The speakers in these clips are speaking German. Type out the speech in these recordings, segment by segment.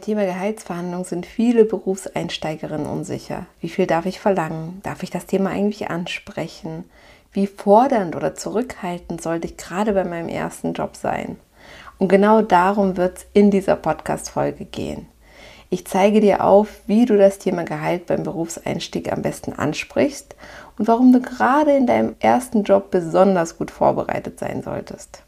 Beim Thema Gehaltsverhandlungen sind viele Berufseinsteigerinnen unsicher. Wie viel darf ich verlangen? Darf ich das Thema eigentlich ansprechen? Wie fordernd oder zurückhaltend sollte ich gerade bei meinem ersten Job sein? Und genau darum wird es in dieser Podcast-Folge gehen. Ich zeige dir auf, wie du das Thema Gehalt beim Berufseinstieg am besten ansprichst und warum du gerade in deinem ersten Job besonders gut vorbereitet sein solltest.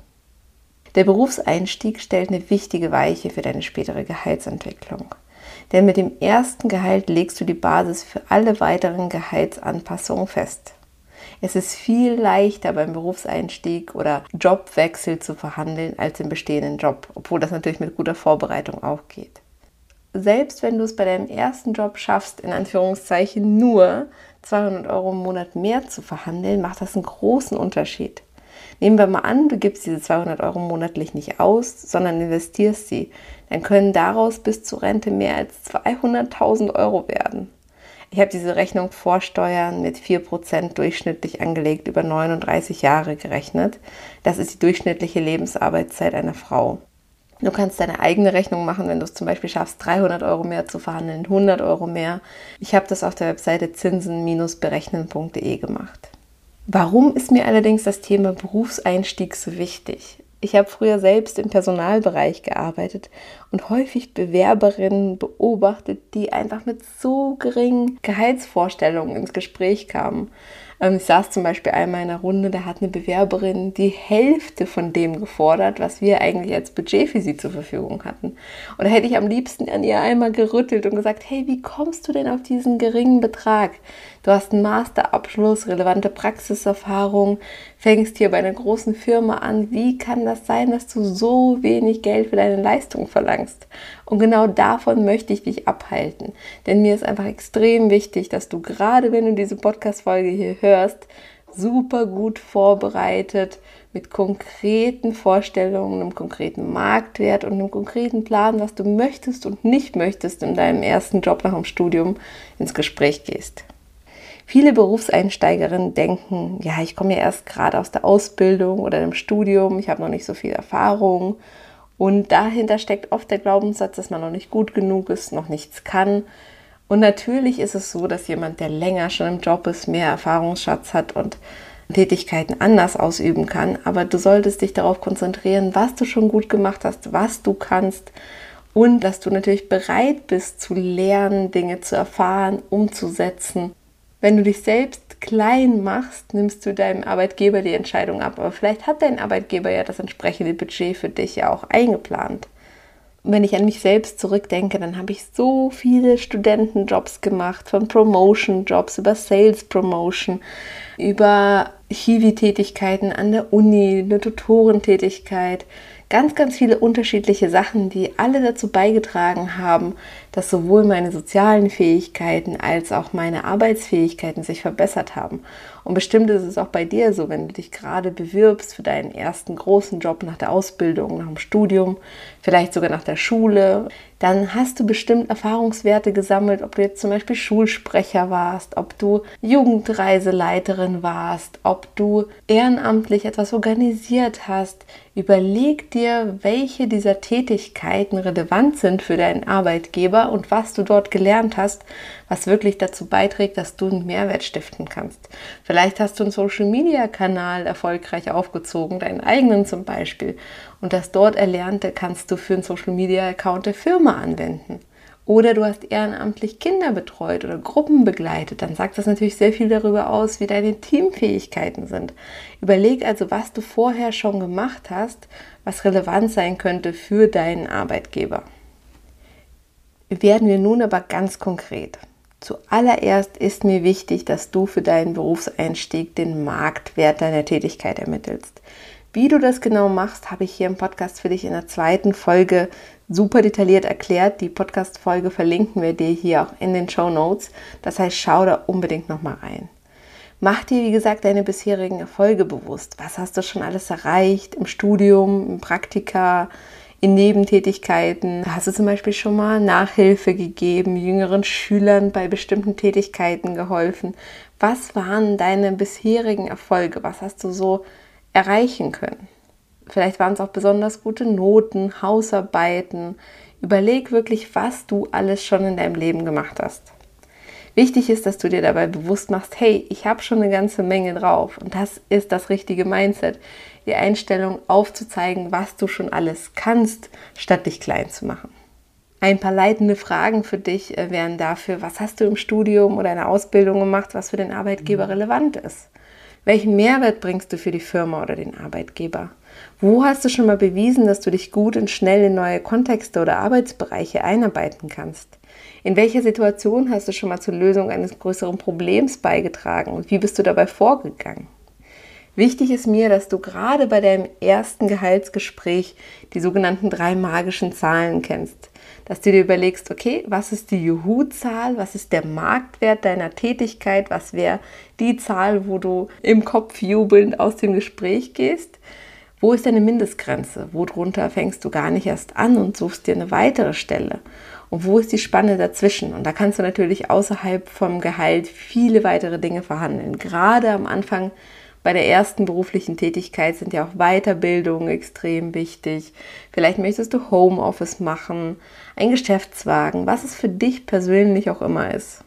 Der Berufseinstieg stellt eine wichtige Weiche für deine spätere Gehaltsentwicklung. Denn mit dem ersten Gehalt legst du die Basis für alle weiteren Gehaltsanpassungen fest. Es ist viel leichter beim Berufseinstieg oder Jobwechsel zu verhandeln als im bestehenden Job, obwohl das natürlich mit guter Vorbereitung auch geht. Selbst wenn du es bei deinem ersten Job schaffst, in Anführungszeichen nur 200 Euro im Monat mehr zu verhandeln, macht das einen großen Unterschied. Nehmen wir mal an, du gibst diese 200 Euro monatlich nicht aus, sondern investierst sie. Dann können daraus bis zur Rente mehr als 200.000 Euro werden. Ich habe diese Rechnung vor Steuern mit 4% durchschnittlich angelegt, über 39 Jahre gerechnet. Das ist die durchschnittliche Lebensarbeitszeit einer Frau. Du kannst deine eigene Rechnung machen, wenn du es zum Beispiel schaffst, 300 Euro mehr zu verhandeln, 100 Euro mehr. Ich habe das auf der Webseite zinsen-berechnen.de gemacht. Warum ist mir allerdings das Thema Berufseinstieg so wichtig? Ich habe früher selbst im Personalbereich gearbeitet und häufig Bewerberinnen beobachtet, die einfach mit so geringen Gehaltsvorstellungen ins Gespräch kamen. Ähm, ich saß zum Beispiel einmal in einer Runde, da hat eine Bewerberin die Hälfte von dem gefordert, was wir eigentlich als Budget für sie zur Verfügung hatten. Und da hätte ich am liebsten an ihr einmal gerüttelt und gesagt, hey, wie kommst du denn auf diesen geringen Betrag? Du hast einen Masterabschluss, relevante Praxiserfahrung, fängst hier bei einer großen Firma an. Wie kann das sein, dass du so wenig Geld für deine Leistung verlangst? Und genau davon möchte ich dich abhalten. Denn mir ist einfach extrem wichtig, dass du gerade, wenn du diese Podcast-Folge hier hörst, super gut vorbereitet mit konkreten Vorstellungen, einem konkreten Marktwert und einem konkreten Plan, was du möchtest und nicht möchtest in deinem ersten Job nach dem Studium ins Gespräch gehst. Viele Berufseinsteigerinnen denken, ja, ich komme ja erst gerade aus der Ausbildung oder dem Studium, ich habe noch nicht so viel Erfahrung. Und dahinter steckt oft der Glaubenssatz, dass man noch nicht gut genug ist, noch nichts kann. Und natürlich ist es so, dass jemand, der länger schon im Job ist, mehr Erfahrungsschatz hat und Tätigkeiten anders ausüben kann. Aber du solltest dich darauf konzentrieren, was du schon gut gemacht hast, was du kannst und dass du natürlich bereit bist zu lernen, Dinge zu erfahren, umzusetzen wenn du dich selbst klein machst, nimmst du deinem Arbeitgeber die Entscheidung ab. Aber vielleicht hat dein Arbeitgeber ja das entsprechende Budget für dich ja auch eingeplant. Und wenn ich an mich selbst zurückdenke, dann habe ich so viele Studentenjobs gemacht, von Promotion-Jobs über Sales Promotion, über Hiwi-Tätigkeiten an der Uni, eine Tutorentätigkeit, ganz, ganz viele unterschiedliche Sachen, die alle dazu beigetragen haben, dass sowohl meine sozialen Fähigkeiten als auch meine Arbeitsfähigkeiten sich verbessert haben. Und bestimmt ist es auch bei dir so, wenn du dich gerade bewirbst für deinen ersten großen Job nach der Ausbildung, nach dem Studium, vielleicht sogar nach der Schule, dann hast du bestimmt Erfahrungswerte gesammelt, ob du jetzt zum Beispiel Schulsprecher warst, ob du Jugendreiseleiterin warst, ob du ehrenamtlich etwas organisiert hast. Überleg dir, welche dieser Tätigkeiten relevant sind für deinen Arbeitgeber und was du dort gelernt hast, was wirklich dazu beiträgt, dass du einen Mehrwert stiften kannst. Vielleicht hast du einen Social-Media-Kanal erfolgreich aufgezogen, deinen eigenen zum Beispiel. Und das dort Erlernte kannst du für einen Social-Media-Account der Firma anwenden. Oder du hast ehrenamtlich Kinder betreut oder Gruppen begleitet, dann sagt das natürlich sehr viel darüber aus, wie deine Teamfähigkeiten sind. Überleg also, was du vorher schon gemacht hast, was relevant sein könnte für deinen Arbeitgeber. Werden wir nun aber ganz konkret. Zuallererst ist mir wichtig, dass du für deinen Berufseinstieg den Marktwert deiner Tätigkeit ermittelst. Wie du das genau machst, habe ich hier im Podcast für dich in der zweiten Folge super detailliert erklärt. Die Podcast-Folge verlinken wir dir hier auch in den Show Notes. Das heißt, schau da unbedingt nochmal rein. Mach dir, wie gesagt, deine bisherigen Erfolge bewusst. Was hast du schon alles erreicht im Studium, im Praktika, in Nebentätigkeiten? Hast du zum Beispiel schon mal Nachhilfe gegeben, jüngeren Schülern bei bestimmten Tätigkeiten geholfen? Was waren deine bisherigen Erfolge? Was hast du so erreichen können? Vielleicht waren es auch besonders gute Noten, Hausarbeiten. Überleg wirklich, was du alles schon in deinem Leben gemacht hast. Wichtig ist, dass du dir dabei bewusst machst, hey, ich habe schon eine ganze Menge drauf und das ist das richtige Mindset. Die Einstellung aufzuzeigen, was du schon alles kannst, statt dich klein zu machen. Ein paar leitende Fragen für dich äh, wären dafür, was hast du im Studium oder in der Ausbildung gemacht, was für den Arbeitgeber relevant ist? Welchen Mehrwert bringst du für die Firma oder den Arbeitgeber? Wo hast du schon mal bewiesen, dass du dich gut und schnell in neue Kontexte oder Arbeitsbereiche einarbeiten kannst? In welcher Situation hast du schon mal zur Lösung eines größeren Problems beigetragen und wie bist du dabei vorgegangen? Wichtig ist mir, dass du gerade bei deinem ersten Gehaltsgespräch die sogenannten drei magischen Zahlen kennst. Dass du dir überlegst, okay, was ist die Juhu-Zahl, was ist der Marktwert deiner Tätigkeit, was wäre die Zahl, wo du im Kopf jubelnd aus dem Gespräch gehst wo ist deine Mindestgrenze? Worunter fängst du gar nicht erst an und suchst dir eine weitere Stelle? Und wo ist die Spanne dazwischen? Und da kannst du natürlich außerhalb vom Gehalt viele weitere Dinge verhandeln. Gerade am Anfang bei der ersten beruflichen Tätigkeit sind ja auch Weiterbildungen extrem wichtig. Vielleicht möchtest du Homeoffice machen, ein Geschäftswagen, was es für dich persönlich auch immer ist.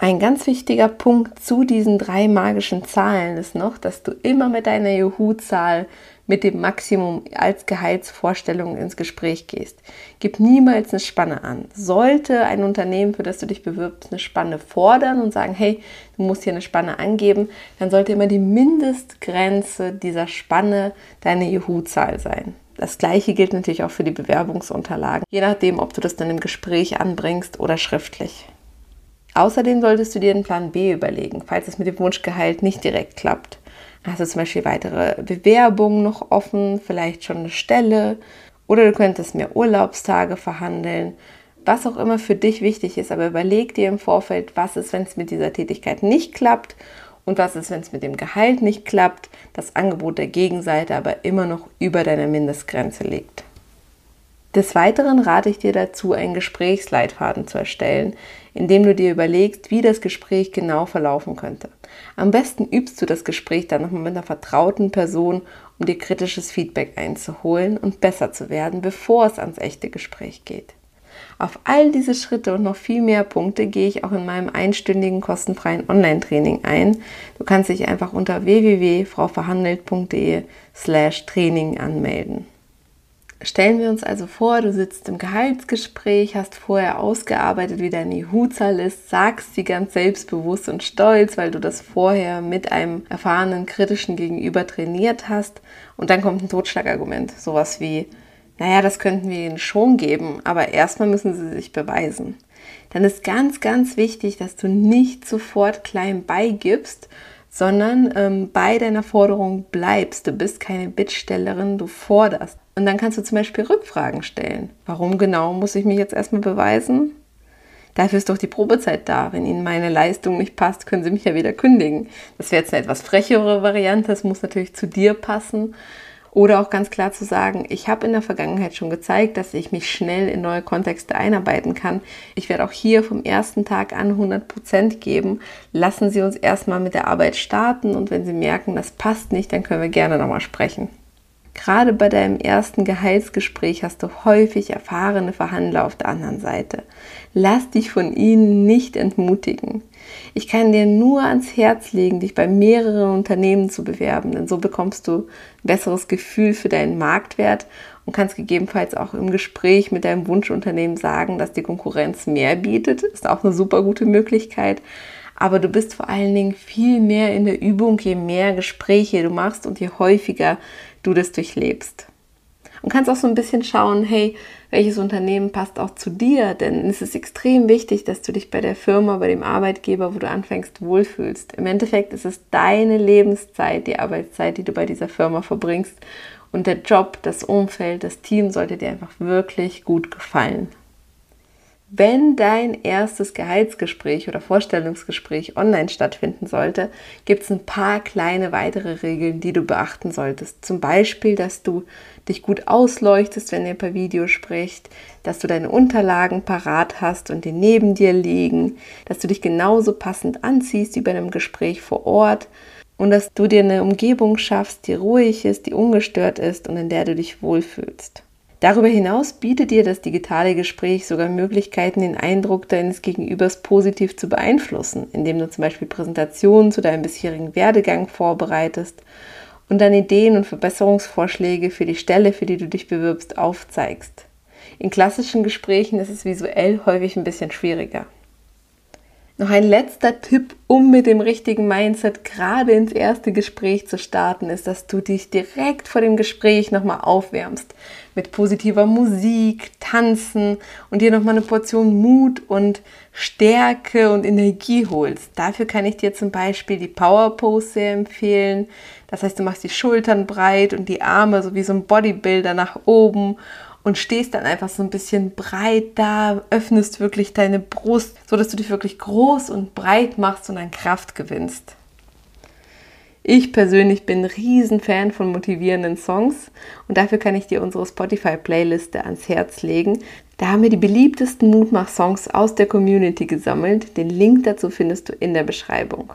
Ein ganz wichtiger Punkt zu diesen drei magischen Zahlen ist noch, dass du immer mit deiner Juhu-Zahl mit dem Maximum als Gehaltsvorstellung ins Gespräch gehst. Gib niemals eine Spanne an. Sollte ein Unternehmen, für das du dich bewirbst, eine Spanne fordern und sagen, hey, du musst hier eine Spanne angeben, dann sollte immer die Mindestgrenze dieser Spanne deine Juhu-Zahl sein. Das gleiche gilt natürlich auch für die Bewerbungsunterlagen, je nachdem, ob du das dann im Gespräch anbringst oder schriftlich. Außerdem solltest du dir einen Plan B überlegen, falls es mit dem Wunschgehalt nicht direkt klappt. Hast du zum Beispiel weitere Bewerbungen noch offen, vielleicht schon eine Stelle oder du könntest mehr Urlaubstage verhandeln, was auch immer für dich wichtig ist. Aber überleg dir im Vorfeld, was ist, wenn es mit dieser Tätigkeit nicht klappt und was ist, wenn es mit dem Gehalt nicht klappt, das Angebot der Gegenseite aber immer noch über deiner Mindestgrenze liegt. Des Weiteren rate ich dir dazu, einen Gesprächsleitfaden zu erstellen, indem du dir überlegst, wie das Gespräch genau verlaufen könnte. Am besten übst du das Gespräch dann nochmal mit einer vertrauten Person, um dir kritisches Feedback einzuholen und besser zu werden, bevor es ans echte Gespräch geht. Auf all diese Schritte und noch viel mehr Punkte gehe ich auch in meinem einstündigen kostenfreien Online-Training ein. Du kannst dich einfach unter www.frauverhandelt.de slash Training anmelden. Stellen wir uns also vor, du sitzt im Gehaltsgespräch, hast vorher ausgearbeitet, wie deine IHU-Zahl ist, sagst sie ganz selbstbewusst und stolz, weil du das vorher mit einem erfahrenen kritischen Gegenüber trainiert hast. Und dann kommt ein Totschlagargument, sowas wie, naja, das könnten wir ihnen schon geben, aber erstmal müssen sie sich beweisen. Dann ist ganz, ganz wichtig, dass du nicht sofort klein beigibst, sondern ähm, bei deiner Forderung bleibst. Du bist keine Bittstellerin, du forderst. Und dann kannst du zum Beispiel Rückfragen stellen. Warum genau muss ich mich jetzt erstmal beweisen? Dafür ist doch die Probezeit da. Wenn Ihnen meine Leistung nicht passt, können Sie mich ja wieder kündigen. Das wäre jetzt eine etwas frechere Variante. Das muss natürlich zu dir passen. Oder auch ganz klar zu sagen, ich habe in der Vergangenheit schon gezeigt, dass ich mich schnell in neue Kontexte einarbeiten kann. Ich werde auch hier vom ersten Tag an 100 Prozent geben. Lassen Sie uns erstmal mit der Arbeit starten und wenn Sie merken, das passt nicht, dann können wir gerne nochmal sprechen. Gerade bei deinem ersten Gehaltsgespräch hast du häufig erfahrene Verhandler auf der anderen Seite. Lass dich von ihnen nicht entmutigen. Ich kann dir nur ans Herz legen, dich bei mehreren Unternehmen zu bewerben, denn so bekommst du ein besseres Gefühl für deinen Marktwert und kannst gegebenenfalls auch im Gespräch mit deinem Wunschunternehmen sagen, dass die Konkurrenz mehr bietet. Ist auch eine super gute Möglichkeit. Aber du bist vor allen Dingen viel mehr in der Übung, je mehr Gespräche du machst und je häufiger du das durchlebst. Und kannst auch so ein bisschen schauen, hey, welches Unternehmen passt auch zu dir? Denn es ist extrem wichtig, dass du dich bei der Firma, bei dem Arbeitgeber, wo du anfängst, wohlfühlst. Im Endeffekt ist es deine Lebenszeit, die Arbeitszeit, die du bei dieser Firma verbringst. Und der Job, das Umfeld, das Team sollte dir einfach wirklich gut gefallen. Wenn dein erstes Gehaltsgespräch oder Vorstellungsgespräch online stattfinden sollte, gibt es ein paar kleine weitere Regeln, die du beachten solltest. Zum Beispiel, dass du dich gut ausleuchtest, wenn ihr per Video spricht, dass du deine Unterlagen parat hast und die neben dir liegen, dass du dich genauso passend anziehst wie bei einem Gespräch vor Ort und dass du dir eine Umgebung schaffst, die ruhig ist, die ungestört ist und in der du dich wohlfühlst. Darüber hinaus bietet dir das digitale Gespräch sogar Möglichkeiten, den Eindruck deines Gegenübers positiv zu beeinflussen, indem du zum Beispiel Präsentationen zu deinem bisherigen Werdegang vorbereitest und dann Ideen und Verbesserungsvorschläge für die Stelle, für die du dich bewirbst, aufzeigst. In klassischen Gesprächen ist es visuell häufig ein bisschen schwieriger. Noch ein letzter Tipp, um mit dem richtigen Mindset gerade ins erste Gespräch zu starten, ist, dass du dich direkt vor dem Gespräch nochmal aufwärmst. Mit positiver Musik, Tanzen und dir nochmal eine Portion Mut und Stärke und Energie holst. Dafür kann ich dir zum Beispiel die Power Pose sehr empfehlen. Das heißt, du machst die Schultern breit und die Arme so wie so ein Bodybuilder nach oben und stehst dann einfach so ein bisschen breit da, öffnest wirklich deine Brust, so dass du dich wirklich groß und breit machst und an Kraft gewinnst. Ich persönlich bin ein Riesenfan von motivierenden Songs und dafür kann ich dir unsere Spotify-Playliste ans Herz legen. Da haben wir die beliebtesten Mutmach-Songs aus der Community gesammelt. Den Link dazu findest du in der Beschreibung.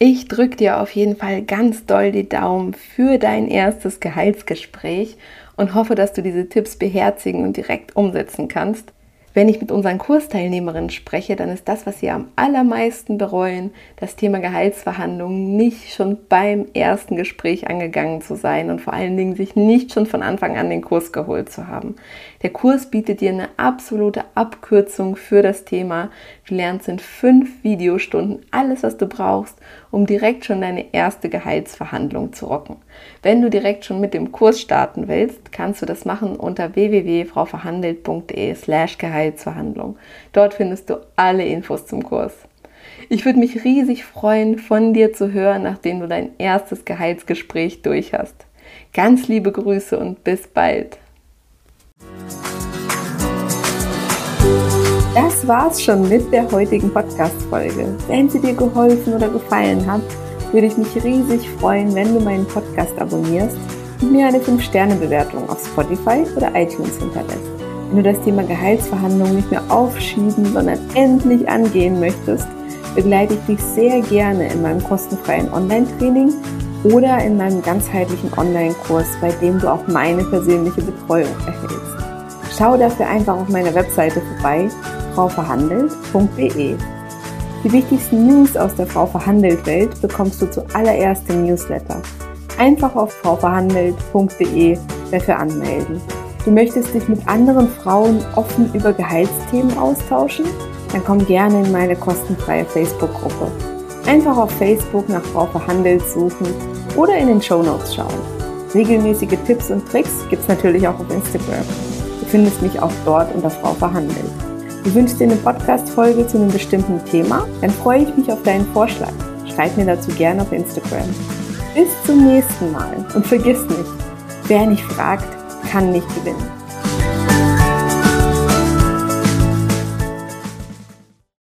Ich drücke dir auf jeden Fall ganz doll die Daumen für dein erstes Gehaltsgespräch und hoffe, dass du diese Tipps beherzigen und direkt umsetzen kannst. Wenn ich mit unseren Kursteilnehmerinnen spreche, dann ist das, was sie am allermeisten bereuen, das Thema Gehaltsverhandlungen nicht schon beim ersten Gespräch angegangen zu sein und vor allen Dingen sich nicht schon von Anfang an den Kurs geholt zu haben. Der Kurs bietet dir eine absolute Abkürzung für das Thema. Du lernst in fünf Videostunden alles, was du brauchst, um direkt schon deine erste Gehaltsverhandlung zu rocken. Wenn du direkt schon mit dem Kurs starten willst, kannst du das machen unter www.frauverhandelt.de slash Gehaltsverhandlung. Dort findest du alle Infos zum Kurs. Ich würde mich riesig freuen, von dir zu hören, nachdem du dein erstes Gehaltsgespräch durch hast. Ganz liebe Grüße und bis bald. Das war's schon mit der heutigen Podcast-Folge. Wenn sie dir geholfen oder gefallen hat, würde ich mich riesig freuen, wenn du meinen Podcast abonnierst und mir eine 5-Sterne-Bewertung auf Spotify oder iTunes hinterlässt. Wenn du das Thema Gehaltsverhandlungen nicht mehr aufschieben, sondern endlich angehen möchtest, begleite ich dich sehr gerne in meinem kostenfreien Online-Training oder in meinem ganzheitlichen Online-Kurs, bei dem du auch meine persönliche Betreuung erhältst. Schau dafür einfach auf meiner Webseite vorbei frauverhandelt.de. Die wichtigsten News aus der Frau Verhandelt Welt bekommst du zuallererst im Newsletter. Einfach auf frauverhandelt.de dafür anmelden. Du möchtest dich mit anderen Frauen offen über Gehaltsthemen austauschen? Dann komm gerne in meine kostenfreie Facebook-Gruppe. Einfach auf Facebook nach Frau Verhandelt suchen oder in den Show Notes schauen. Regelmäßige Tipps und Tricks gibt es natürlich auch auf Instagram. Du findest mich auch dort unter Frau Verhandelt. Du wünschst dir eine Podcast-Folge zu einem bestimmten Thema? Dann freue ich mich auf deinen Vorschlag. Schreib mir dazu gerne auf Instagram. Bis zum nächsten Mal und vergiss nicht, wer nicht fragt, kann nicht gewinnen.